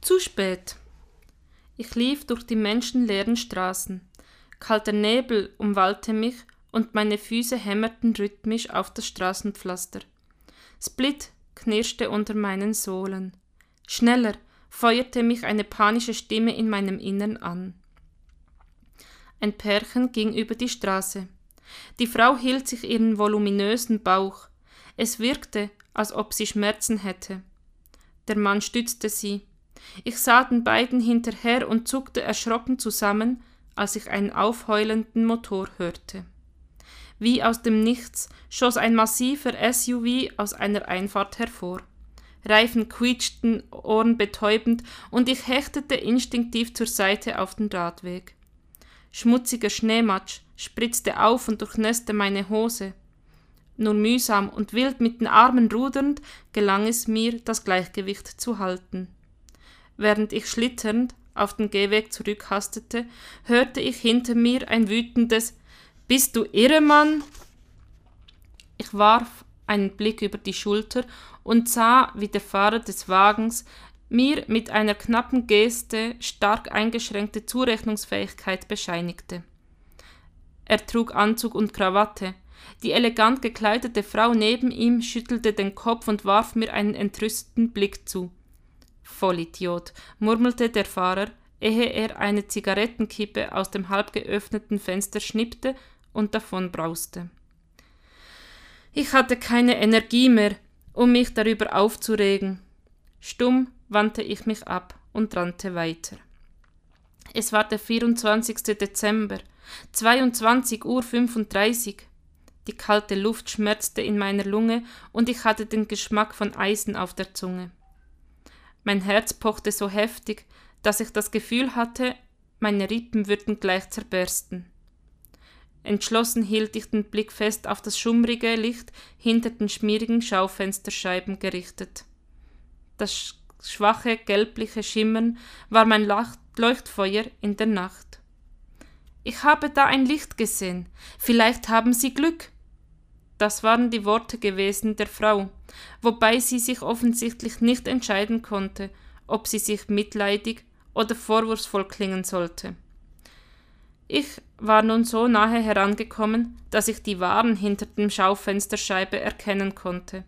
Zu spät. Ich lief durch die menschenleeren Straßen. Kalter Nebel umwallte mich und meine Füße hämmerten rhythmisch auf das Straßenpflaster. Split knirschte unter meinen Sohlen. Schneller feuerte mich eine panische Stimme in meinem Innern an. Ein Pärchen ging über die Straße. Die Frau hielt sich ihren voluminösen Bauch. Es wirkte, als ob sie Schmerzen hätte. Der Mann stützte sie. Ich sah den beiden hinterher und zuckte erschrocken zusammen, als ich einen aufheulenden Motor hörte. Wie aus dem Nichts schoss ein massiver SUV aus einer Einfahrt hervor. Reifen quietschten ohrenbetäubend und ich hechtete instinktiv zur Seite auf den Radweg. Schmutziger Schneematsch spritzte auf und durchnässte meine Hose. Nur mühsam und wild mit den Armen rudernd gelang es mir, das Gleichgewicht zu halten. Während ich schlitternd auf den Gehweg zurückhastete, hörte ich hinter mir ein wütendes Bist du irre, Mann? Ich warf einen Blick über die Schulter und sah, wie der Fahrer des Wagens mir mit einer knappen Geste stark eingeschränkte Zurechnungsfähigkeit bescheinigte. Er trug Anzug und Krawatte. Die elegant gekleidete Frau neben ihm schüttelte den Kopf und warf mir einen entrüsteten Blick zu. Vollidiot, murmelte der Fahrer, ehe er eine Zigarettenkippe aus dem halb geöffneten Fenster schnippte und davonbrauste. Ich hatte keine Energie mehr, um mich darüber aufzuregen. Stumm wandte ich mich ab und rannte weiter. Es war der 24. Dezember, 22 Uhr 35. Die kalte Luft schmerzte in meiner Lunge und ich hatte den Geschmack von Eisen auf der Zunge. Mein Herz pochte so heftig, dass ich das Gefühl hatte, meine Rippen würden gleich zerbersten. Entschlossen hielt ich den Blick fest auf das schummrige Licht hinter den schmierigen Schaufensterscheiben gerichtet. Das schwache gelbliche Schimmern war mein Leuchtfeuer in der Nacht. Ich habe da ein Licht gesehen. Vielleicht haben Sie Glück. Das waren die Worte gewesen der Frau, wobei sie sich offensichtlich nicht entscheiden konnte, ob sie sich mitleidig oder vorwurfsvoll klingen sollte. Ich war nun so nahe herangekommen, dass ich die Waren hinter dem Schaufensterscheibe erkennen konnte.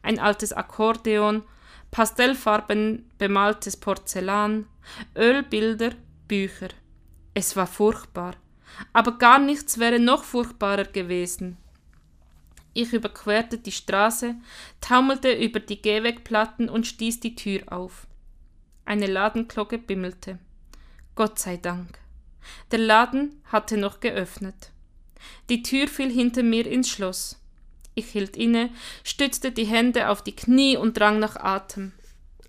Ein altes Akkordeon, pastellfarben bemaltes Porzellan, Ölbilder, Bücher. Es war furchtbar, aber gar nichts wäre noch furchtbarer gewesen. Ich überquerte die Straße, taumelte über die Gehwegplatten und stieß die Tür auf. Eine Ladenglocke bimmelte. Gott sei Dank. Der Laden hatte noch geöffnet. Die Tür fiel hinter mir ins Schloss. Ich hielt inne, stützte die Hände auf die Knie und drang nach Atem.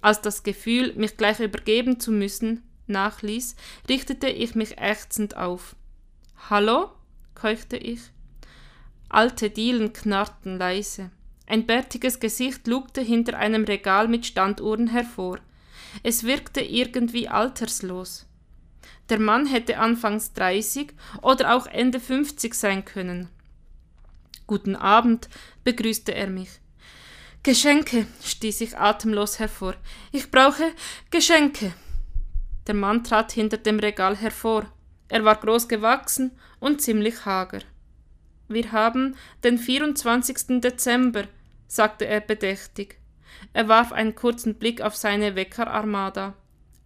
Als das Gefühl, mich gleich übergeben zu müssen, nachließ, richtete ich mich ächzend auf. Hallo? keuchte ich. Alte Dielen knarrten leise. Ein bärtiges Gesicht lugte hinter einem Regal mit Standuhren hervor. Es wirkte irgendwie alterslos. Der Mann hätte anfangs 30 oder auch Ende 50 sein können. Guten Abend, begrüßte er mich. Geschenke, stieß ich atemlos hervor. Ich brauche Geschenke. Der Mann trat hinter dem Regal hervor. Er war groß gewachsen und ziemlich hager. Wir haben den 24. Dezember, sagte er bedächtig. Er warf einen kurzen Blick auf seine Weckerarmada.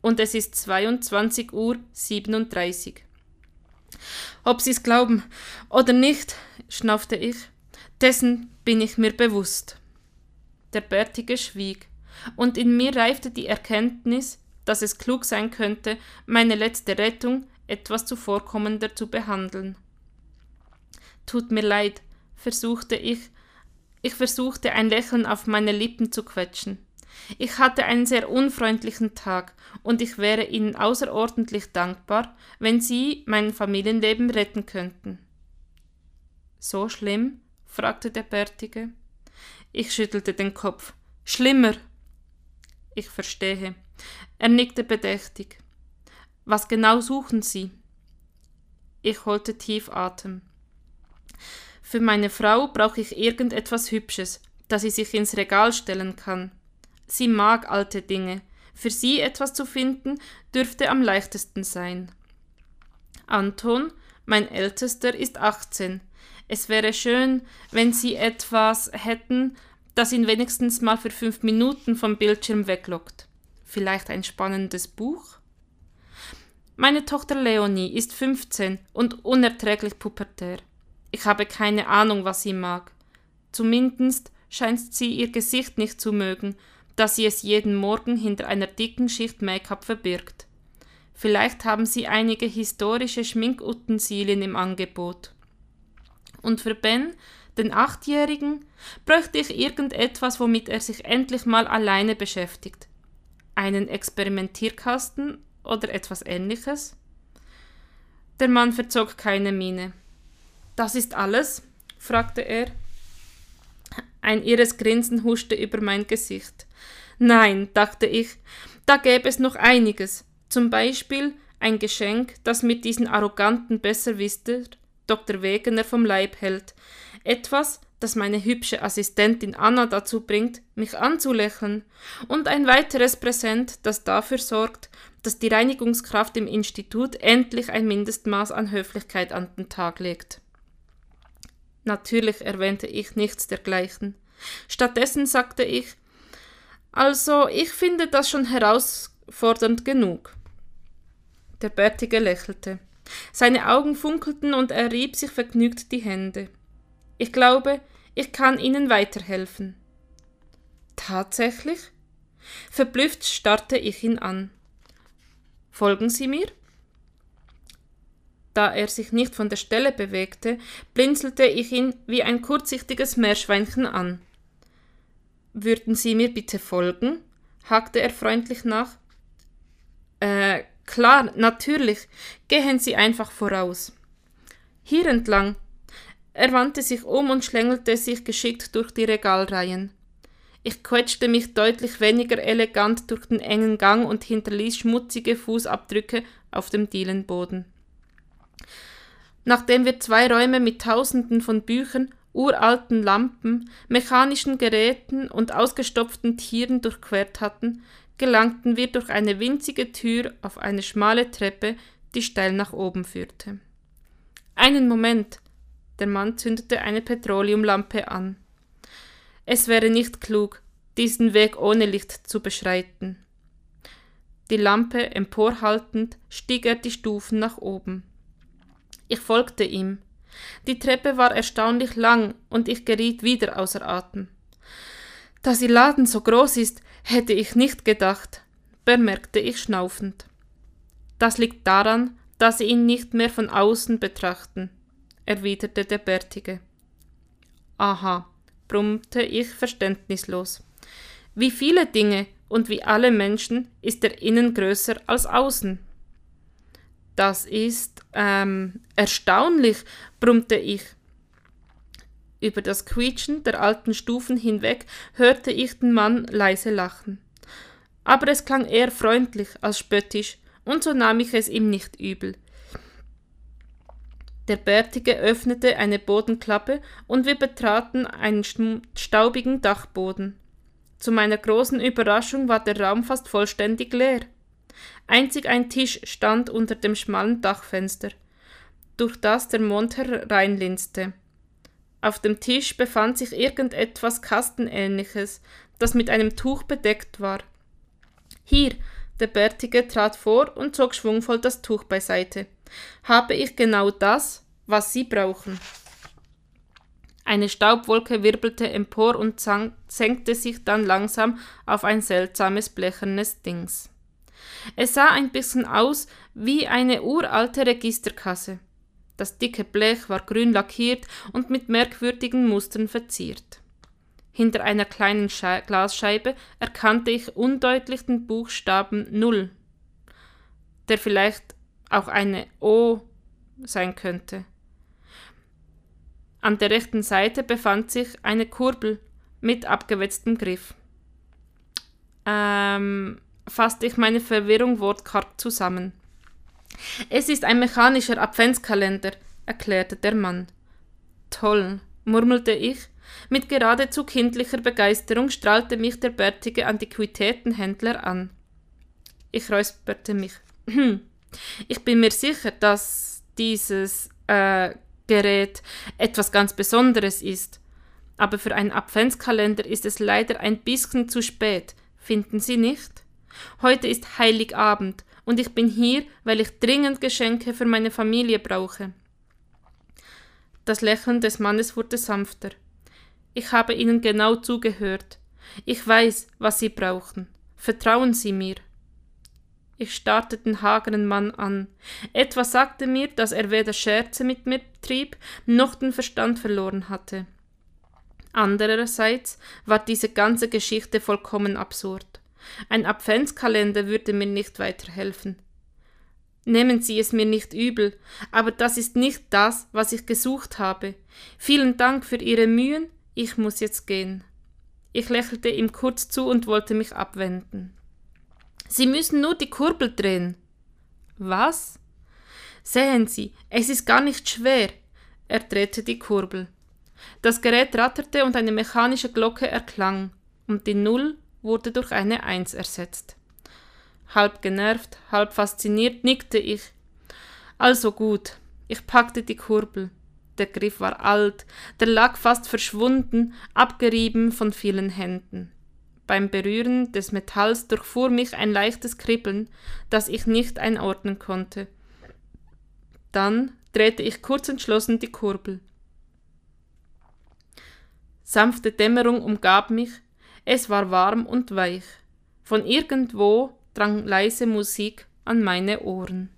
Und es ist 22 Uhr 37. Ob Sie's glauben oder nicht, schnaufte ich, dessen bin ich mir bewusst. Der Bärtige schwieg, und in mir reifte die Erkenntnis, dass es klug sein könnte, meine letzte Rettung etwas zuvorkommender zu behandeln. Tut mir leid, versuchte ich. Ich versuchte ein Lächeln auf meine Lippen zu quetschen. Ich hatte einen sehr unfreundlichen Tag und ich wäre Ihnen außerordentlich dankbar, wenn Sie mein Familienleben retten könnten. So schlimm? fragte der Bärtige. Ich schüttelte den Kopf. Schlimmer. Ich verstehe. Er nickte bedächtig. Was genau suchen Sie? Ich holte tief Atem. Für meine Frau brauche ich irgendetwas Hübsches, das sie sich ins Regal stellen kann. Sie mag alte Dinge, Für sie etwas zu finden, dürfte am leichtesten sein. Anton, mein Ältester, ist 18. Es wäre schön, wenn Sie etwas hätten, das ihn wenigstens mal für fünf Minuten vom Bildschirm weglockt. Vielleicht ein spannendes Buch? Meine Tochter Leonie ist 15 und unerträglich pubertär. Ich habe keine Ahnung, was sie mag. Zumindest scheint sie ihr Gesicht nicht zu mögen, da sie es jeden Morgen hinter einer dicken Schicht Make-up verbirgt. Vielleicht haben sie einige historische Schminkutensilien im Angebot. Und für Ben, den Achtjährigen, bräuchte ich irgendetwas, womit er sich endlich mal alleine beschäftigt. Einen Experimentierkasten oder etwas ähnliches? Der Mann verzog keine Miene. Das ist alles? fragte er. Ein irres Grinsen huschte über mein Gesicht. Nein, dachte ich, da gäbe es noch einiges. Zum Beispiel ein Geschenk, das mit diesen arroganten Besserwisser Dr. Wegener vom Leib hält. Etwas, das meine hübsche Assistentin Anna dazu bringt, mich anzulächeln. Und ein weiteres Präsent, das dafür sorgt, dass die Reinigungskraft im Institut endlich ein Mindestmaß an Höflichkeit an den Tag legt. Natürlich erwähnte ich nichts dergleichen. Stattdessen sagte ich, also ich finde das schon herausfordernd genug. Der Bärtige lächelte. Seine Augen funkelten und er rieb sich vergnügt die Hände. Ich glaube, ich kann Ihnen weiterhelfen. Tatsächlich? Verblüfft starrte ich ihn an. Folgen Sie mir? Da er sich nicht von der Stelle bewegte, blinzelte ich ihn wie ein kurzsichtiges Meerschweinchen an. Würden Sie mir bitte folgen? hakte er freundlich nach. Äh, klar, natürlich. Gehen Sie einfach voraus. Hier entlang. Er wandte sich um und schlängelte sich geschickt durch die Regalreihen. Ich quetschte mich deutlich weniger elegant durch den engen Gang und hinterließ schmutzige Fußabdrücke auf dem Dielenboden. Nachdem wir zwei Räume mit Tausenden von Büchern, uralten Lampen, mechanischen Geräten und ausgestopften Tieren durchquert hatten, gelangten wir durch eine winzige Tür auf eine schmale Treppe, die steil nach oben führte. Einen Moment. Der Mann zündete eine Petroleumlampe an. Es wäre nicht klug, diesen Weg ohne Licht zu beschreiten. Die Lampe emporhaltend stieg er die Stufen nach oben. Ich folgte ihm. Die Treppe war erstaunlich lang und ich geriet wieder außer Atem. Dass Ihr Laden so groß ist, hätte ich nicht gedacht, bemerkte ich schnaufend. Das liegt daran, dass Sie ihn nicht mehr von außen betrachten, erwiderte der Bärtige. Aha, brummte ich verständnislos. Wie viele Dinge und wie alle Menschen ist er innen größer als außen. Das ist ähm, erstaunlich, brummte ich. Über das Quietschen der alten Stufen hinweg hörte ich den Mann leise lachen. Aber es klang eher freundlich als spöttisch, und so nahm ich es ihm nicht übel. Der Bärtige öffnete eine Bodenklappe und wir betraten einen staubigen Dachboden. Zu meiner großen Überraschung war der Raum fast vollständig leer. Einzig ein Tisch stand unter dem schmalen Dachfenster, durch das der Mond hereinlinste. Auf dem Tisch befand sich irgendetwas Kastenähnliches, das mit einem Tuch bedeckt war. Hier, der Bärtige trat vor und zog schwungvoll das Tuch beiseite. Habe ich genau das, was Sie brauchen? Eine Staubwolke wirbelte empor und senkte sich dann langsam auf ein seltsames blechernes Dings. Es sah ein bisschen aus wie eine uralte Registerkasse. Das dicke Blech war grün lackiert und mit merkwürdigen Mustern verziert. Hinter einer kleinen Schei Glasscheibe erkannte ich undeutlich den Buchstaben Null, der vielleicht auch eine O sein könnte. An der rechten Seite befand sich eine Kurbel mit abgewetztem Griff. Ähm, fasste ich meine Verwirrung wortkarg zusammen. Es ist ein mechanischer Adventskalender, erklärte der Mann. Toll, murmelte ich. Mit geradezu kindlicher Begeisterung strahlte mich der bärtige Antiquitätenhändler an. Ich räusperte mich. Ich bin mir sicher, dass dieses äh, Gerät etwas ganz Besonderes ist. Aber für einen Adventskalender ist es leider ein bisschen zu spät, finden Sie nicht? Heute ist Heiligabend und ich bin hier, weil ich dringend Geschenke für meine Familie brauche. Das Lächeln des Mannes wurde sanfter. Ich habe Ihnen genau zugehört. Ich weiß, was Sie brauchen. Vertrauen Sie mir. Ich starrte den hageren Mann an. Etwas sagte mir, dass er weder Scherze mit mir trieb, noch den Verstand verloren hatte. Andererseits war diese ganze Geschichte vollkommen absurd. Ein Adventskalender würde mir nicht weiterhelfen. Nehmen Sie es mir nicht übel, aber das ist nicht das, was ich gesucht habe. Vielen Dank für Ihre Mühen, ich muss jetzt gehen. Ich lächelte ihm kurz zu und wollte mich abwenden. Sie müssen nur die Kurbel drehen. Was? Sehen Sie, es ist gar nicht schwer. Er drehte die Kurbel. Das Gerät ratterte und eine mechanische Glocke erklang, und die Null wurde durch eine Eins ersetzt. Halb genervt, halb fasziniert nickte ich. Also gut, ich packte die Kurbel. Der Griff war alt, der lag fast verschwunden, abgerieben von vielen Händen. Beim Berühren des Metalls durchfuhr mich ein leichtes Kribbeln, das ich nicht einordnen konnte. Dann drehte ich kurz entschlossen die Kurbel. Sanfte Dämmerung umgab mich, es war warm und weich. Von irgendwo drang leise Musik an meine Ohren.